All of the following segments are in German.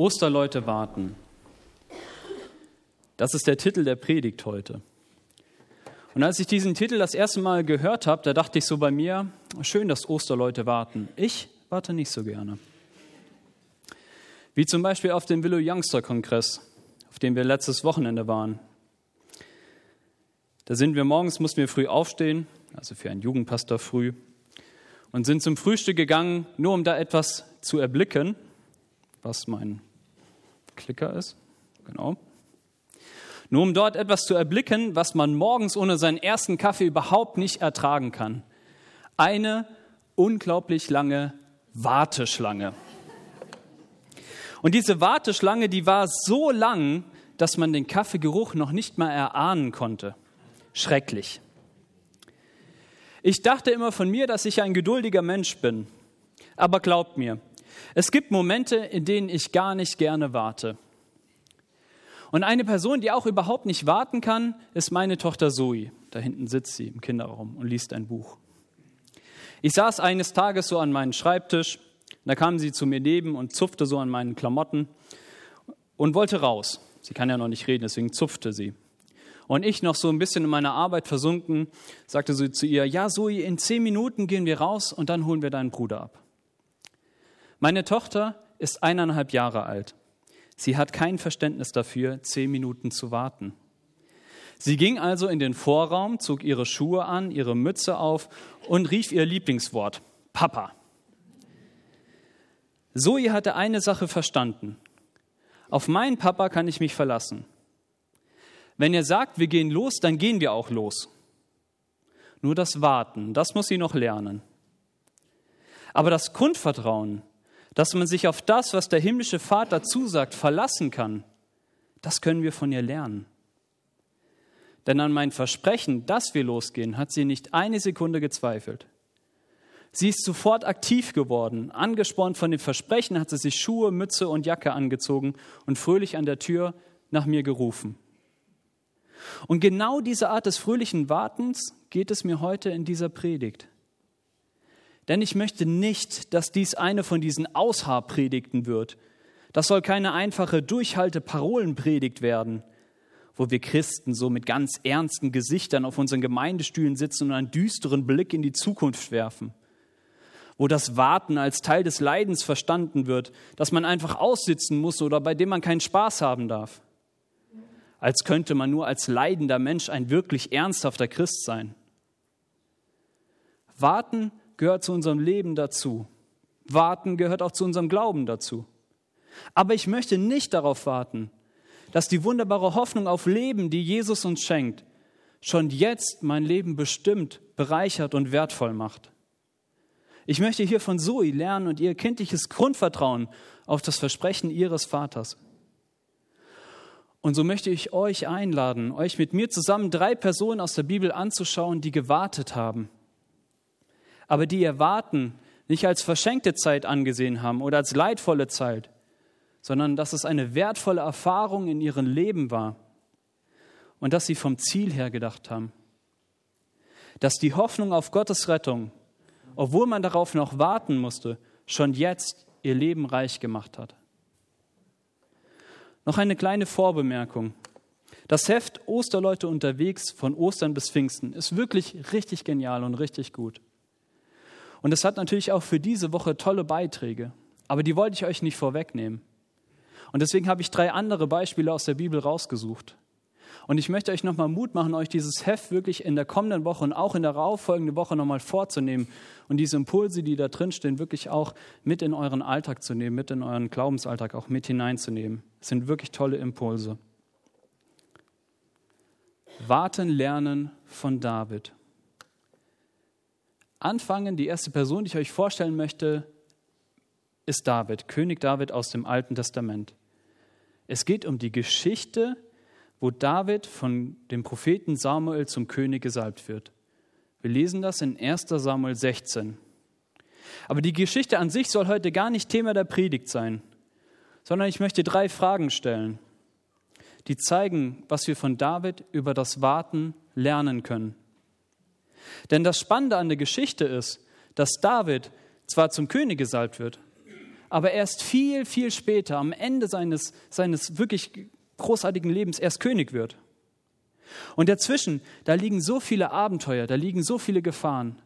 Osterleute warten. Das ist der Titel der Predigt heute. Und als ich diesen Titel das erste Mal gehört habe, da dachte ich so bei mir, schön, dass Osterleute warten. Ich warte nicht so gerne. Wie zum Beispiel auf dem Willow Youngster Kongress, auf dem wir letztes Wochenende waren. Da sind wir morgens, mussten wir früh aufstehen, also für einen Jugendpastor früh, und sind zum Frühstück gegangen, nur um da etwas zu erblicken, was mein Klicker ist. Genau. Nur um dort etwas zu erblicken, was man morgens ohne seinen ersten Kaffee überhaupt nicht ertragen kann. Eine unglaublich lange Warteschlange. Und diese Warteschlange, die war so lang, dass man den Kaffeegeruch noch nicht mal erahnen konnte. Schrecklich. Ich dachte immer von mir, dass ich ein geduldiger Mensch bin. Aber glaubt mir, es gibt Momente, in denen ich gar nicht gerne warte. Und eine Person, die auch überhaupt nicht warten kann, ist meine Tochter Zoe. Da hinten sitzt sie im Kinderraum und liest ein Buch. Ich saß eines Tages so an meinem Schreibtisch, da kam sie zu mir neben und zupfte so an meinen Klamotten und wollte raus. Sie kann ja noch nicht reden, deswegen zupfte sie. Und ich noch so ein bisschen in meiner Arbeit versunken, sagte sie zu ihr, ja Zoe, in zehn Minuten gehen wir raus und dann holen wir deinen Bruder ab. Meine Tochter ist eineinhalb Jahre alt. Sie hat kein Verständnis dafür, zehn Minuten zu warten. Sie ging also in den Vorraum, zog ihre Schuhe an, ihre Mütze auf und rief ihr Lieblingswort, Papa. Zoe hatte eine Sache verstanden. Auf meinen Papa kann ich mich verlassen. Wenn er sagt, wir gehen los, dann gehen wir auch los. Nur das Warten, das muss sie noch lernen. Aber das Grundvertrauen, dass man sich auf das, was der himmlische Vater zusagt, verlassen kann, das können wir von ihr lernen. Denn an mein Versprechen, dass wir losgehen, hat sie nicht eine Sekunde gezweifelt. Sie ist sofort aktiv geworden. Angespornt von dem Versprechen hat sie sich Schuhe, Mütze und Jacke angezogen und fröhlich an der Tür nach mir gerufen. Und genau diese Art des fröhlichen Wartens geht es mir heute in dieser Predigt. Denn ich möchte nicht, dass dies eine von diesen Aushaarpredigten wird. Das soll keine einfache Durchhalte-Parolenpredigt werden, wo wir Christen so mit ganz ernsten Gesichtern auf unseren Gemeindestühlen sitzen und einen düsteren Blick in die Zukunft werfen. Wo das Warten als Teil des Leidens verstanden wird, dass man einfach aussitzen muss oder bei dem man keinen Spaß haben darf. Als könnte man nur als leidender Mensch ein wirklich ernsthafter Christ sein. Warten gehört zu unserem Leben dazu. Warten gehört auch zu unserem Glauben dazu. Aber ich möchte nicht darauf warten, dass die wunderbare Hoffnung auf Leben, die Jesus uns schenkt, schon jetzt mein Leben bestimmt, bereichert und wertvoll macht. Ich möchte hier von Zoe lernen und ihr kindliches Grundvertrauen auf das Versprechen ihres Vaters. Und so möchte ich euch einladen, euch mit mir zusammen drei Personen aus der Bibel anzuschauen, die gewartet haben aber die ihr Warten nicht als verschenkte Zeit angesehen haben oder als leidvolle Zeit, sondern dass es eine wertvolle Erfahrung in ihrem Leben war und dass sie vom Ziel her gedacht haben. Dass die Hoffnung auf Gottes Rettung, obwohl man darauf noch warten musste, schon jetzt ihr Leben reich gemacht hat. Noch eine kleine Vorbemerkung. Das Heft Osterleute unterwegs von Ostern bis Pfingsten ist wirklich richtig genial und richtig gut. Und es hat natürlich auch für diese Woche tolle Beiträge, aber die wollte ich euch nicht vorwegnehmen. Und deswegen habe ich drei andere Beispiele aus der Bibel rausgesucht. Und ich möchte euch nochmal Mut machen, euch dieses Heft wirklich in der kommenden Woche und auch in der darauffolgenden Woche nochmal vorzunehmen und diese Impulse, die da drin stehen, wirklich auch mit in euren Alltag zu nehmen, mit in euren Glaubensalltag auch mit hineinzunehmen. Es sind wirklich tolle Impulse. Warten lernen von David anfangen. Die erste Person, die ich euch vorstellen möchte, ist David, König David aus dem Alten Testament. Es geht um die Geschichte, wo David von dem Propheten Samuel zum König gesalbt wird. Wir lesen das in 1 Samuel 16. Aber die Geschichte an sich soll heute gar nicht Thema der Predigt sein, sondern ich möchte drei Fragen stellen, die zeigen, was wir von David über das Warten lernen können. Denn das Spannende an der Geschichte ist, dass David zwar zum König gesalbt wird, aber erst viel, viel später, am Ende seines, seines wirklich großartigen Lebens, erst König wird. Und dazwischen, da liegen so viele Abenteuer, da liegen so viele Gefahren.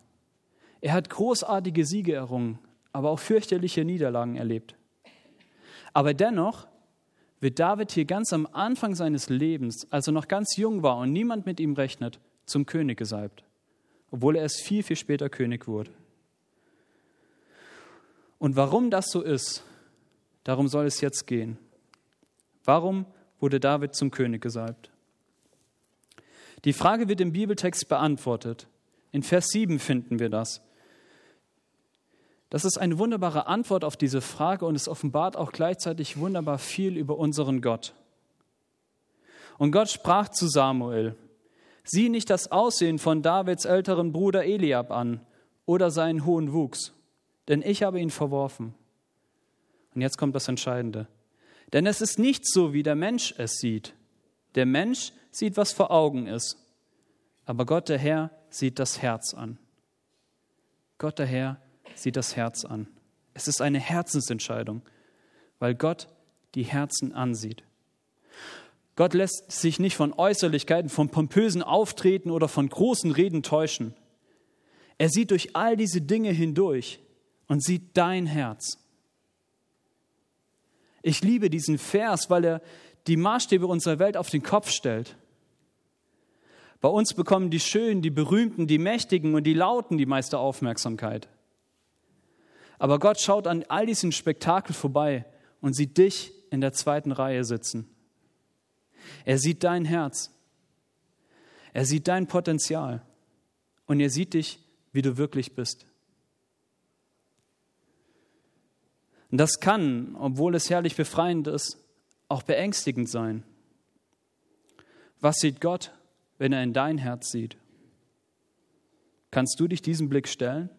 Er hat großartige Siege errungen, aber auch fürchterliche Niederlagen erlebt. Aber dennoch wird David hier ganz am Anfang seines Lebens, als er noch ganz jung war und niemand mit ihm rechnet, zum König gesalbt, obwohl er erst viel, viel später König wurde. Und warum das so ist, darum soll es jetzt gehen. Warum wurde David zum König gesalbt? Die Frage wird im Bibeltext beantwortet. In Vers 7 finden wir das. Das ist eine wunderbare Antwort auf diese Frage und es offenbart auch gleichzeitig wunderbar viel über unseren Gott. Und Gott sprach zu Samuel, sieh nicht das Aussehen von Davids älteren Bruder Eliab an oder seinen hohen Wuchs, denn ich habe ihn verworfen. Und jetzt kommt das Entscheidende. Denn es ist nicht so, wie der Mensch es sieht. Der Mensch sieht, was vor Augen ist, aber Gott der Herr sieht das Herz an. Gott der Herr sieht das Herz an. Es ist eine Herzensentscheidung, weil Gott die Herzen ansieht. Gott lässt sich nicht von Äußerlichkeiten, von pompösen Auftreten oder von großen Reden täuschen. Er sieht durch all diese Dinge hindurch und sieht dein Herz. Ich liebe diesen Vers, weil er die Maßstäbe unserer Welt auf den Kopf stellt. Bei uns bekommen die Schönen, die Berühmten, die Mächtigen und die Lauten die meiste Aufmerksamkeit. Aber Gott schaut an all diesen Spektakel vorbei und sieht dich in der zweiten Reihe sitzen. Er sieht dein Herz. Er sieht dein Potenzial. Und er sieht dich, wie du wirklich bist. Und das kann, obwohl es herrlich befreiend ist, auch beängstigend sein. Was sieht Gott, wenn er in dein Herz sieht? Kannst du dich diesem Blick stellen?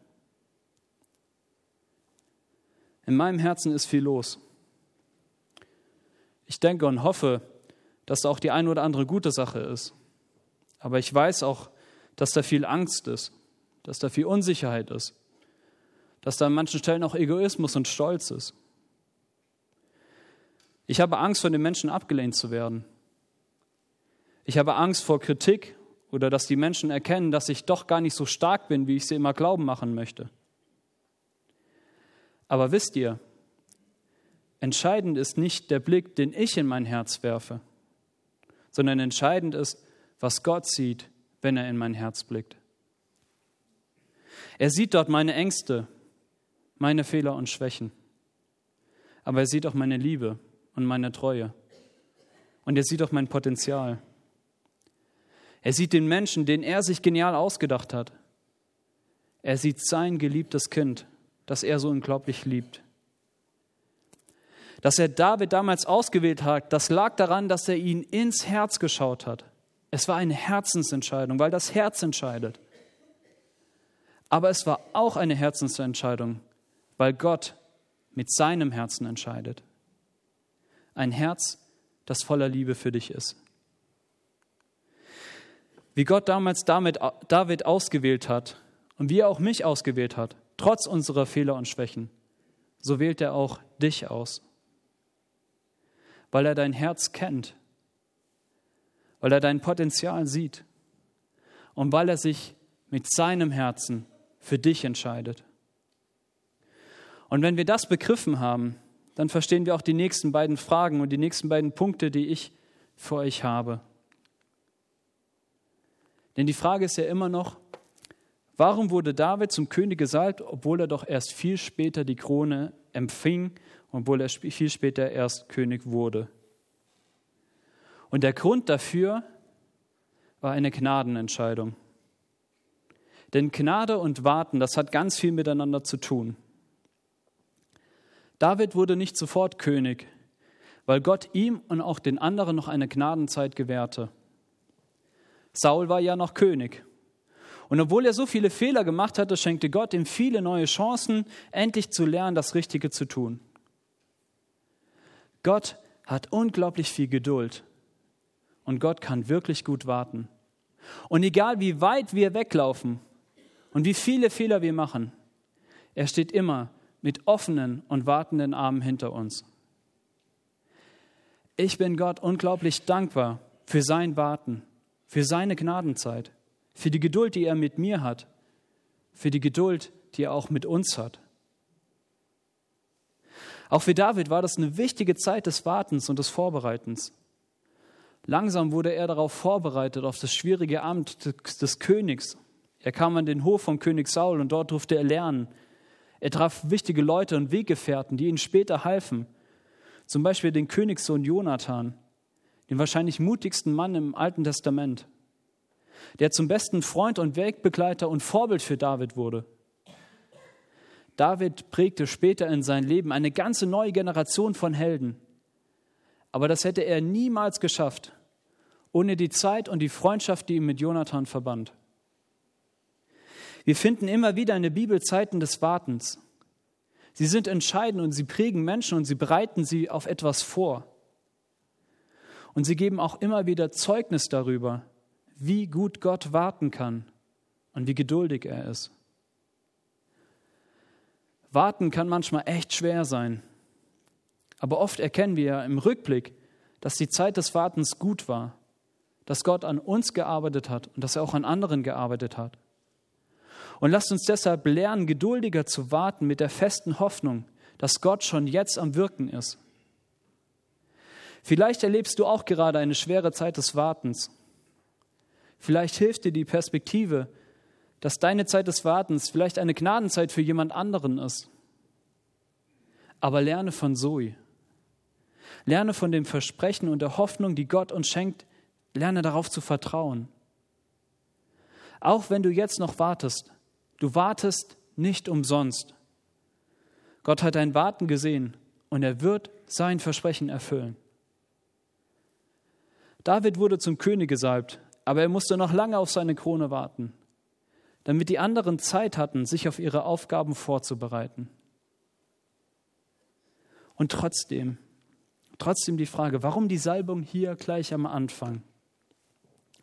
In meinem Herzen ist viel los. Ich denke und hoffe, dass da auch die eine oder andere gute Sache ist. Aber ich weiß auch, dass da viel Angst ist, dass da viel Unsicherheit ist dass da an manchen Stellen auch Egoismus und Stolz ist. Ich habe Angst, von den Menschen abgelehnt zu werden. Ich habe Angst vor Kritik oder dass die Menschen erkennen, dass ich doch gar nicht so stark bin, wie ich sie immer glauben machen möchte. Aber wisst ihr, entscheidend ist nicht der Blick, den ich in mein Herz werfe, sondern entscheidend ist, was Gott sieht, wenn er in mein Herz blickt. Er sieht dort meine Ängste, meine Fehler und Schwächen. Aber er sieht auch meine Liebe und meine Treue. Und er sieht auch mein Potenzial. Er sieht den Menschen, den er sich genial ausgedacht hat. Er sieht sein geliebtes Kind, das er so unglaublich liebt. Dass er David damals ausgewählt hat, das lag daran, dass er ihn ins Herz geschaut hat. Es war eine Herzensentscheidung, weil das Herz entscheidet. Aber es war auch eine Herzensentscheidung, weil Gott mit seinem Herzen entscheidet. Ein Herz, das voller Liebe für dich ist. Wie Gott damals David ausgewählt hat und wie er auch mich ausgewählt hat, trotz unserer Fehler und Schwächen, so wählt er auch dich aus. Weil er dein Herz kennt, weil er dein Potenzial sieht und weil er sich mit seinem Herzen für dich entscheidet. Und wenn wir das begriffen haben, dann verstehen wir auch die nächsten beiden Fragen und die nächsten beiden Punkte, die ich für euch habe. Denn die Frage ist ja immer noch, warum wurde David zum König gesalbt, obwohl er doch erst viel später die Krone empfing, obwohl er viel später erst König wurde? Und der Grund dafür war eine Gnadenentscheidung. Denn Gnade und Warten, das hat ganz viel miteinander zu tun. David wurde nicht sofort König, weil Gott ihm und auch den anderen noch eine Gnadenzeit gewährte. Saul war ja noch König. Und obwohl er so viele Fehler gemacht hatte, schenkte Gott ihm viele neue Chancen, endlich zu lernen, das Richtige zu tun. Gott hat unglaublich viel Geduld und Gott kann wirklich gut warten. Und egal wie weit wir weglaufen und wie viele Fehler wir machen, er steht immer mit offenen und wartenden Armen hinter uns. Ich bin Gott unglaublich dankbar für sein Warten, für seine Gnadenzeit, für die Geduld, die er mit mir hat, für die Geduld, die er auch mit uns hat. Auch für David war das eine wichtige Zeit des Wartens und des Vorbereitens. Langsam wurde er darauf vorbereitet, auf das schwierige Amt des, Königs. Er kam an den Hof von König Saul und dort durfte er lernen. Er traf wichtige Leute und Weggefährten, die ihm später halfen. Zum Beispiel den Königssohn Jonathan, den wahrscheinlich mutigsten Mann im Alten Testament, der zum besten Freund und Wegbegleiter und Vorbild für David wurde. David prägte später in sein Leben eine ganze neue Generation von Helden. Aber das hätte er niemals geschafft, ohne die Zeit und die Freundschaft, die ihn mit Jonathan verband. Wir finden immer wieder in der Bibel Zeiten des Wartens. Sie sind entscheidend und sie prägen Menschen und sie bereiten sie auf etwas vor. Und sie geben auch immer wieder Zeugnis darüber, wie gut Gott warten kann und wie geduldig er ist. Warten kann manchmal echt schwer sein. Aber oft erkennen wir ja im Rückblick, dass die Zeit des Wartens gut war, dass Gott an uns gearbeitet hat und dass er auch an anderen gearbeitet hat. Und lasst uns deshalb lernen, geduldiger zu warten mit der festen Hoffnung, dass Gott schon jetzt am Wirken ist. Vielleicht erlebst du auch gerade eine schwere Zeit des Wartens. Vielleicht hilft dir die Perspektive, dass deine Zeit des Wartens vielleicht eine Gnadenzeit für jemand anderen ist. Aber lerne von Zoe. Lerne von dem Versprechen und der Hoffnung, die Gott uns schenkt. Lerne darauf zu vertrauen. Auch wenn du jetzt noch wartest, du wartest nicht umsonst. Gott hat dein Warten gesehen und er wird sein Versprechen erfüllen. David wurde zum König gesalbt, aber er musste noch lange auf seine Krone warten damit die anderen Zeit hatten, sich auf ihre Aufgaben vorzubereiten. Und trotzdem, trotzdem die Frage, warum die Salbung hier gleich am Anfang?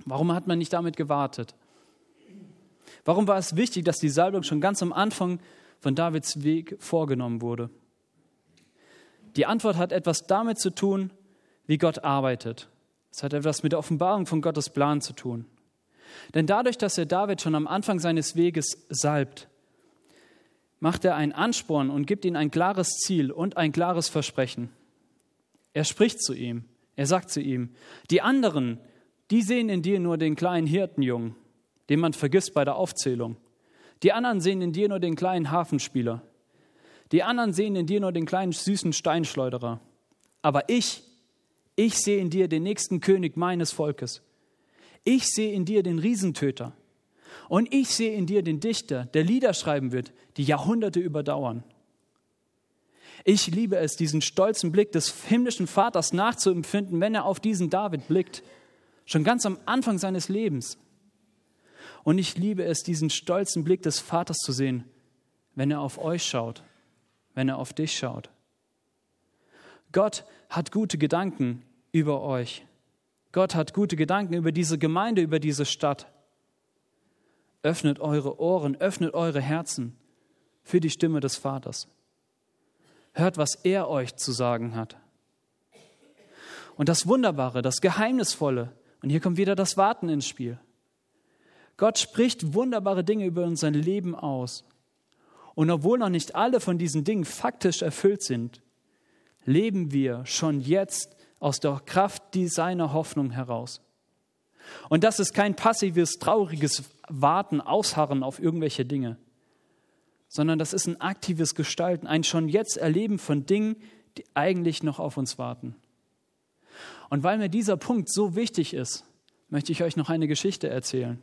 Warum hat man nicht damit gewartet? Warum war es wichtig, dass die Salbung schon ganz am Anfang von Davids Weg vorgenommen wurde? Die Antwort hat etwas damit zu tun, wie Gott arbeitet. Es hat etwas mit der Offenbarung von Gottes Plan zu tun. Denn dadurch, dass er David schon am Anfang seines Weges salbt, macht er einen Ansporn und gibt ihm ein klares Ziel und ein klares Versprechen. Er spricht zu ihm, er sagt zu ihm, die anderen, die sehen in dir nur den kleinen Hirtenjungen, den man vergisst bei der Aufzählung. Die anderen sehen in dir nur den kleinen Hafenspieler. Die anderen sehen in dir nur den kleinen süßen Steinschleuderer. Aber ich, ich sehe in dir den nächsten König meines Volkes. Ich sehe in dir den Riesentöter. Und ich sehe in dir den Dichter, der Lieder schreiben wird, die Jahrhunderte überdauern. Ich liebe es, diesen stolzen Blick des himmlischen Vaters nachzuempfinden, wenn er auf diesen David blickt, schon ganz am Anfang seines Lebens. Und ich liebe es, diesen stolzen Blick des Vaters zu sehen, wenn er auf euch schaut, wenn er auf dich schaut. Gott hat gute Gedanken über euch. Gott hat gute Gedanken über diese Gemeinde, über diese Stadt. Öffnet eure Ohren, öffnet eure Herzen für die Stimme des Vaters. Hört, was er euch zu sagen hat. Und das Wunderbare, das Geheimnisvolle, und hier kommt wieder das Warten ins Spiel. Gott spricht wunderbare Dinge über unser Leben aus. Und obwohl noch nicht alle von diesen Dingen faktisch erfüllt sind, leben wir schon jetzt aus der Kraft seiner Hoffnung heraus. Und das ist kein passives, trauriges Warten, Ausharren auf irgendwelche Dinge, sondern das ist ein aktives Gestalten, ein schon jetzt Erleben von Dingen, die eigentlich noch auf uns warten. Und weil mir dieser Punkt so wichtig ist, möchte ich euch noch eine Geschichte erzählen.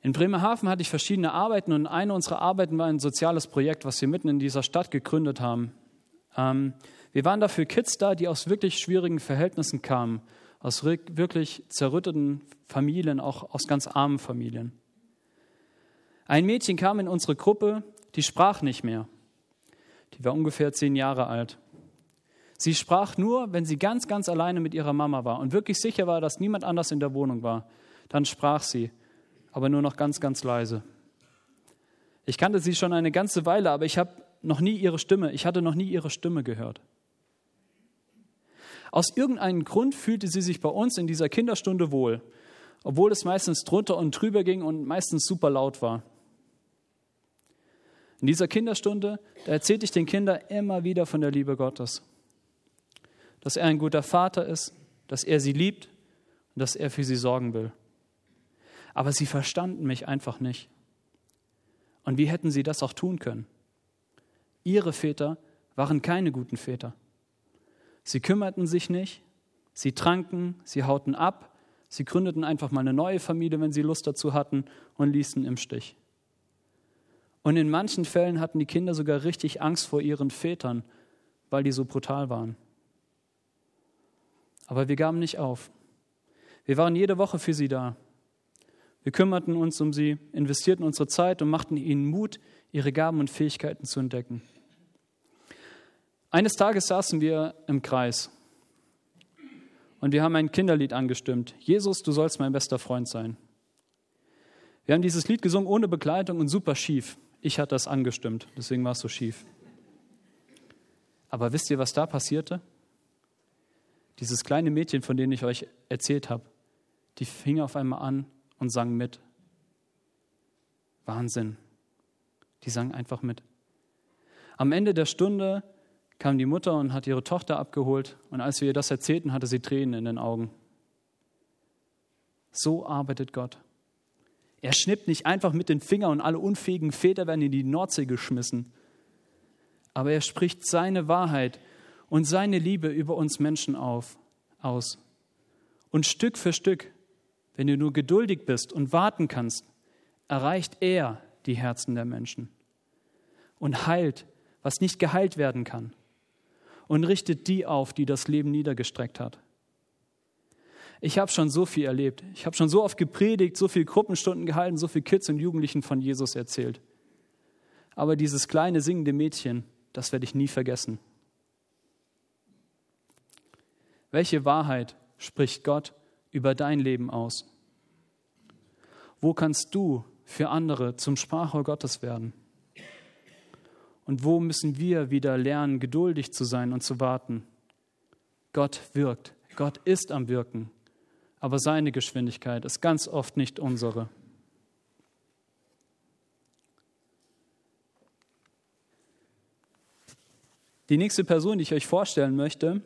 In Bremerhaven hatte ich verschiedene Arbeiten und eine unserer Arbeiten war ein soziales Projekt, was wir mitten in dieser Stadt gegründet haben. Ähm, wir waren dafür Kids da, die aus wirklich schwierigen Verhältnissen kamen, aus wirklich zerrütteten Familien, auch aus ganz armen Familien. Ein Mädchen kam in unsere Gruppe, die sprach nicht mehr. Die war ungefähr zehn Jahre alt. Sie sprach nur, wenn sie ganz, ganz alleine mit ihrer Mama war und wirklich sicher war, dass niemand anders in der Wohnung war. Dann sprach sie, aber nur noch ganz, ganz leise. Ich kannte sie schon eine ganze Weile, aber ich habe noch nie ihre Stimme, ich hatte noch nie ihre Stimme gehört. Aus irgendeinem Grund fühlte sie sich bei uns in dieser Kinderstunde wohl, obwohl es meistens drunter und drüber ging und meistens super laut war. In dieser Kinderstunde, da erzählte ich den Kindern immer wieder von der Liebe Gottes. Dass er ein guter Vater ist, dass er sie liebt und dass er für sie sorgen will. Aber sie verstanden mich einfach nicht. Und wie hätten sie das auch tun können? Ihre Väter waren keine guten Väter. Sie kümmerten sich nicht, sie tranken, sie hauten ab, sie gründeten einfach mal eine neue Familie, wenn sie Lust dazu hatten und ließen im Stich. Und in manchen Fällen hatten die Kinder sogar richtig Angst vor ihren Vätern, weil die so brutal waren. Aber wir gaben nicht auf. Wir waren jede Woche für sie da. Wir kümmerten uns um sie, investierten unsere Zeit und machten ihnen Mut, ihre Gaben und Fähigkeiten zu entdecken. Eines Tages saßen wir im Kreis und wir haben ein Kinderlied angestimmt. Jesus, du sollst mein bester Freund sein. Wir haben dieses Lied gesungen ohne Begleitung und super schief. Ich hatte das angestimmt, deswegen war es so schief. Aber wisst ihr, was da passierte? Dieses kleine Mädchen, von dem ich euch erzählt habe, die fing auf einmal an und sang mit. Wahnsinn. Die sang einfach mit. Am Ende der Stunde kam die Mutter und hat ihre Tochter abgeholt und als wir ihr das erzählten, hatte sie Tränen in den Augen. So arbeitet Gott. Er schnippt nicht einfach mit den Fingern und alle unfähigen Väter werden in die Nordsee geschmissen. Aber er spricht seine Wahrheit und seine Liebe über uns Menschen auf, aus. Und Stück für Stück, wenn du nur geduldig bist und warten kannst, erreicht er die Herzen der Menschen und heilt, was nicht geheilt werden kann und richtet die auf, die das Leben niedergestreckt hat. Ich habe schon so viel erlebt. Ich habe schon so oft gepredigt, so viele Gruppenstunden gehalten, so viele Kids und Jugendlichen von Jesus erzählt. Aber dieses kleine singende Mädchen, das werde ich nie vergessen. Welche Wahrheit spricht Gott über dein Leben aus? Wo kannst du für andere zum Sprachrohr Gottes werden? Und wo müssen wir wieder lernen, geduldig zu sein und zu warten? Gott wirkt. Gott ist am Wirken. Aber seine Geschwindigkeit ist ganz oft nicht unsere. Die nächste Person, die ich euch vorstellen möchte,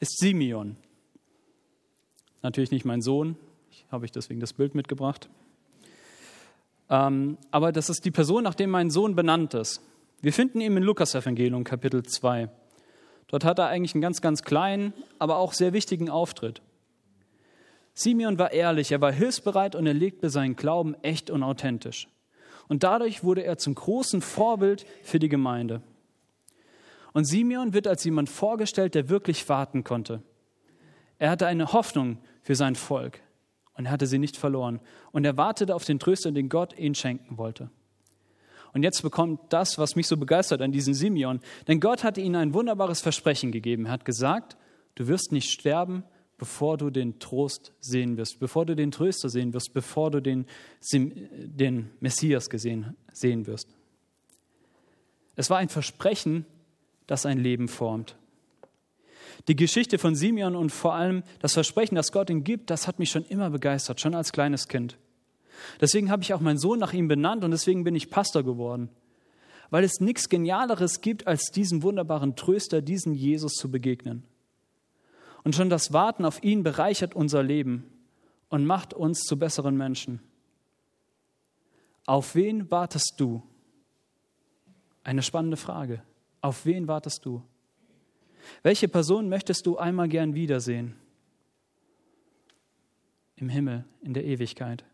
ist Simeon. Natürlich nicht mein Sohn, ich habe ich deswegen das Bild mitgebracht. Ähm, aber das ist die Person, nach der mein Sohn benannt ist. Wir finden ihn im Lukas-Evangelium, Kapitel 2. Dort hat er eigentlich einen ganz, ganz kleinen, aber auch sehr wichtigen Auftritt. Simeon war ehrlich, er war hilfsbereit und er legte seinen Glauben echt und authentisch. Und dadurch wurde er zum großen Vorbild für die Gemeinde. Und Simeon wird als jemand vorgestellt, der wirklich warten konnte. Er hatte eine Hoffnung für sein Volk und er hatte sie nicht verloren. Und er wartete auf den Tröster, den Gott ihn schenken wollte. Und jetzt bekommt das, was mich so begeistert an diesen Simeon. Denn Gott hat ihnen ein wunderbares Versprechen gegeben. Er hat gesagt, du wirst nicht sterben, bevor du den Trost sehen wirst, bevor du den Tröster sehen wirst, bevor du den, den Messias gesehen, sehen wirst. Es war ein Versprechen, das ein Leben formt. Die Geschichte von Simeon und vor allem das Versprechen, das Gott ihm gibt, das hat mich schon immer begeistert, schon als kleines Kind. Deswegen habe ich auch meinen Sohn nach ihm benannt und deswegen bin ich Pastor geworden. Weil es nichts Genialeres gibt, als diesem wunderbaren Tröster, diesen Jesus zu begegnen. Und schon das Warten auf ihn bereichert unser Leben und macht uns zu besseren Menschen. Auf wen wartest du? Eine spannende Frage. Auf wen wartest du? Welche Person möchtest du einmal gern wiedersehen? Im Himmel, in der Ewigkeit.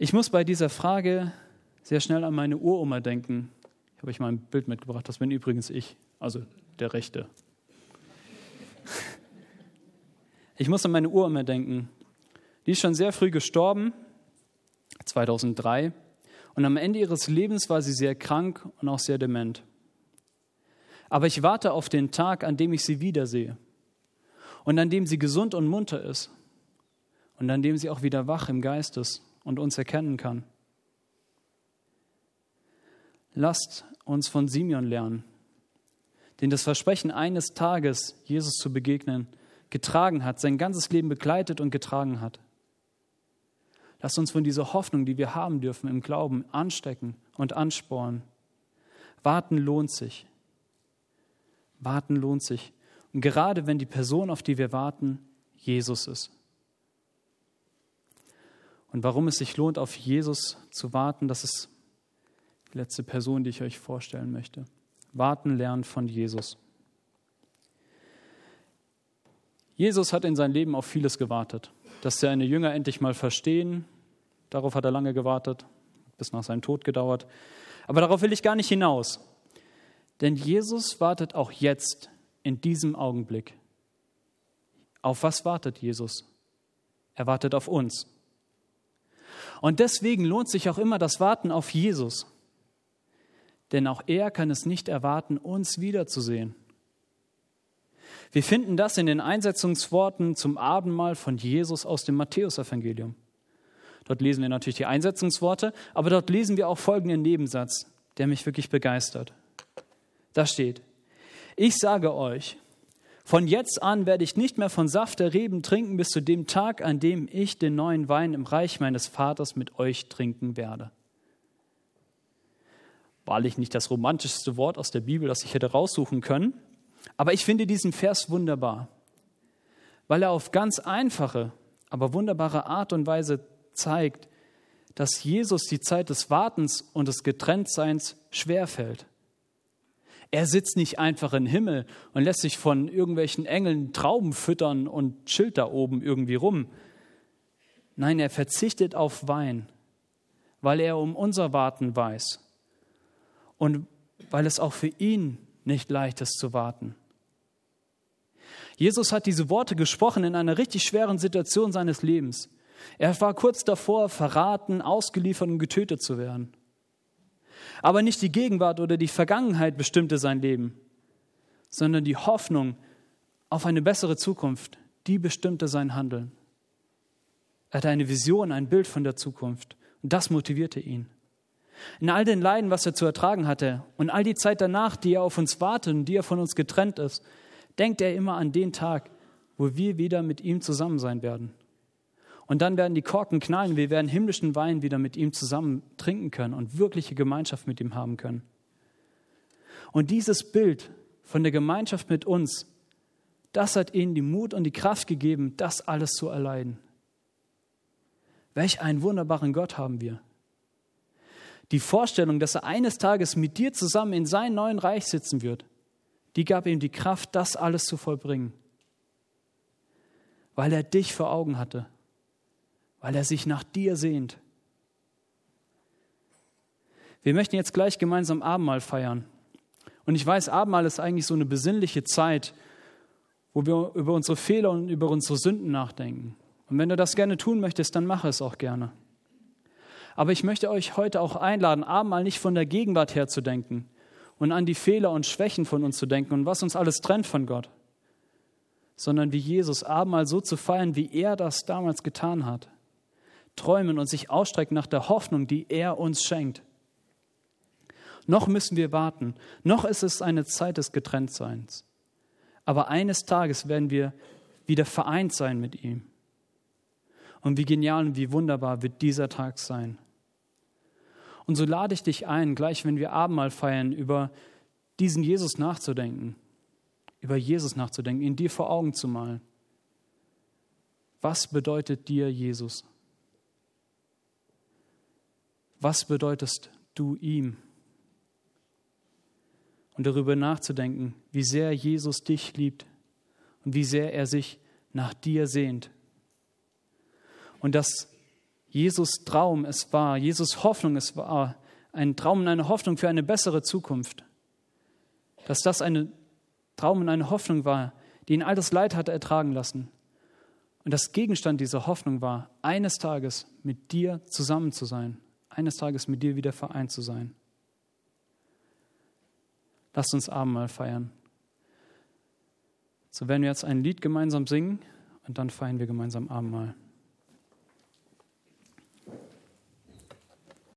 Ich muss bei dieser Frage sehr schnell an meine Uroma denken. Ich habe euch mal ein Bild mitgebracht, das bin übrigens ich, also der Rechte. Ich muss an meine Uroma denken. Die ist schon sehr früh gestorben, 2003. Und am Ende ihres Lebens war sie sehr krank und auch sehr dement. Aber ich warte auf den Tag, an dem ich sie wiedersehe. Und an dem sie gesund und munter ist. Und an dem sie auch wieder wach im Geist ist und uns erkennen kann. Lasst uns von Simeon lernen, den das Versprechen eines Tages, Jesus zu begegnen, getragen hat, sein ganzes Leben begleitet und getragen hat. Lasst uns von dieser Hoffnung, die wir haben dürfen im Glauben, anstecken und anspornen. Warten lohnt sich. Warten lohnt sich. Und gerade wenn die Person, auf die wir warten, Jesus ist. Und warum es sich lohnt, auf Jesus zu warten, das ist die letzte Person, die ich euch vorstellen möchte. Warten lernen von Jesus. Jesus hat in seinem Leben auf vieles gewartet. Dass seine Jünger endlich mal verstehen, darauf hat er lange gewartet, bis nach seinem Tod gedauert. Aber darauf will ich gar nicht hinaus. Denn Jesus wartet auch jetzt, in diesem Augenblick. Auf was wartet Jesus? Er wartet auf uns. Und deswegen lohnt sich auch immer das Warten auf Jesus. Denn auch er kann es nicht erwarten, uns wiederzusehen. Wir finden das in den Einsetzungsworten zum Abendmahl von Jesus aus dem Matthäusevangelium. Dort lesen wir natürlich die Einsetzungsworte, aber dort lesen wir auch folgenden Nebensatz, der mich wirklich begeistert. Da steht, ich sage euch, von jetzt an werde ich nicht mehr von Saft der Reben trinken bis zu dem Tag, an dem ich den neuen Wein im Reich meines Vaters mit euch trinken werde. Wahrlich nicht das romantischste Wort aus der Bibel, das ich hätte raussuchen können, aber ich finde diesen Vers wunderbar, weil er auf ganz einfache, aber wunderbare Art und Weise zeigt, dass Jesus die Zeit des Wartens und des Getrenntseins schwerfällt. Er sitzt nicht einfach im Himmel und lässt sich von irgendwelchen Engeln Trauben füttern und chillt da oben irgendwie rum. Nein, er verzichtet auf Wein, weil er um unser Warten weiß und weil es auch für ihn nicht leicht ist zu warten. Jesus hat diese Worte gesprochen in einer richtig schweren Situation seines Lebens. Er war kurz davor, verraten, ausgeliefert und getötet zu werden. Aber nicht die Gegenwart oder die Vergangenheit bestimmte sein Leben, sondern die Hoffnung auf eine bessere Zukunft, die bestimmte sein Handeln. Er hatte eine Vision, ein Bild von der Zukunft und das motivierte ihn. In all den Leiden, was er zu ertragen hatte und all die Zeit danach, die er auf uns wartet und die er von uns getrennt ist, denkt er immer an den Tag, wo wir wieder mit ihm zusammen sein werden. Und dann werden die Korken knallen, wir werden himmlischen Wein wieder mit ihm zusammen trinken können und wirkliche Gemeinschaft mit ihm haben können. Und dieses Bild von der Gemeinschaft mit uns, das hat ihnen die Mut und die Kraft gegeben, das alles zu erleiden. Welch einen wunderbaren Gott haben wir. Die Vorstellung, dass er eines Tages mit dir zusammen in sein neuen Reich sitzen wird, die gab ihm die Kraft, das alles zu vollbringen. Weil er dich vor Augen hatte weil er sich nach dir sehnt. Wir möchten jetzt gleich gemeinsam Abendmahl feiern. Und ich weiß, Abendmahl ist eigentlich so eine besinnliche Zeit, wo wir über unsere Fehler und über unsere Sünden nachdenken. Und wenn du das gerne tun möchtest, dann mache es auch gerne. Aber ich möchte euch heute auch einladen, Abendmahl nicht von der Gegenwart her zu denken und an die Fehler und Schwächen von uns zu denken und was uns alles trennt von Gott, sondern wie Jesus Abendmahl so zu feiern, wie er das damals getan hat träumen und sich ausstrecken nach der Hoffnung, die er uns schenkt. Noch müssen wir warten, noch ist es eine Zeit des Getrenntseins. Aber eines Tages werden wir wieder vereint sein mit ihm. Und wie genial und wie wunderbar wird dieser Tag sein. Und so lade ich dich ein, gleich wenn wir Abendmahl feiern, über diesen Jesus nachzudenken, über Jesus nachzudenken, ihn dir vor Augen zu malen. Was bedeutet dir Jesus? Was bedeutest du ihm? Und darüber nachzudenken, wie sehr Jesus dich liebt und wie sehr er sich nach dir sehnt. Und dass Jesus Traum es war, Jesus Hoffnung es war, ein Traum und eine Hoffnung für eine bessere Zukunft. Dass das ein Traum und eine Hoffnung war, die ihn all das Leid hatte ertragen lassen. Und das Gegenstand dieser Hoffnung war, eines Tages mit dir zusammen zu sein eines Tages mit dir wieder vereint zu sein. Lasst uns Abendmahl feiern. So werden wir jetzt ein Lied gemeinsam singen und dann feiern wir gemeinsam Abendmahl.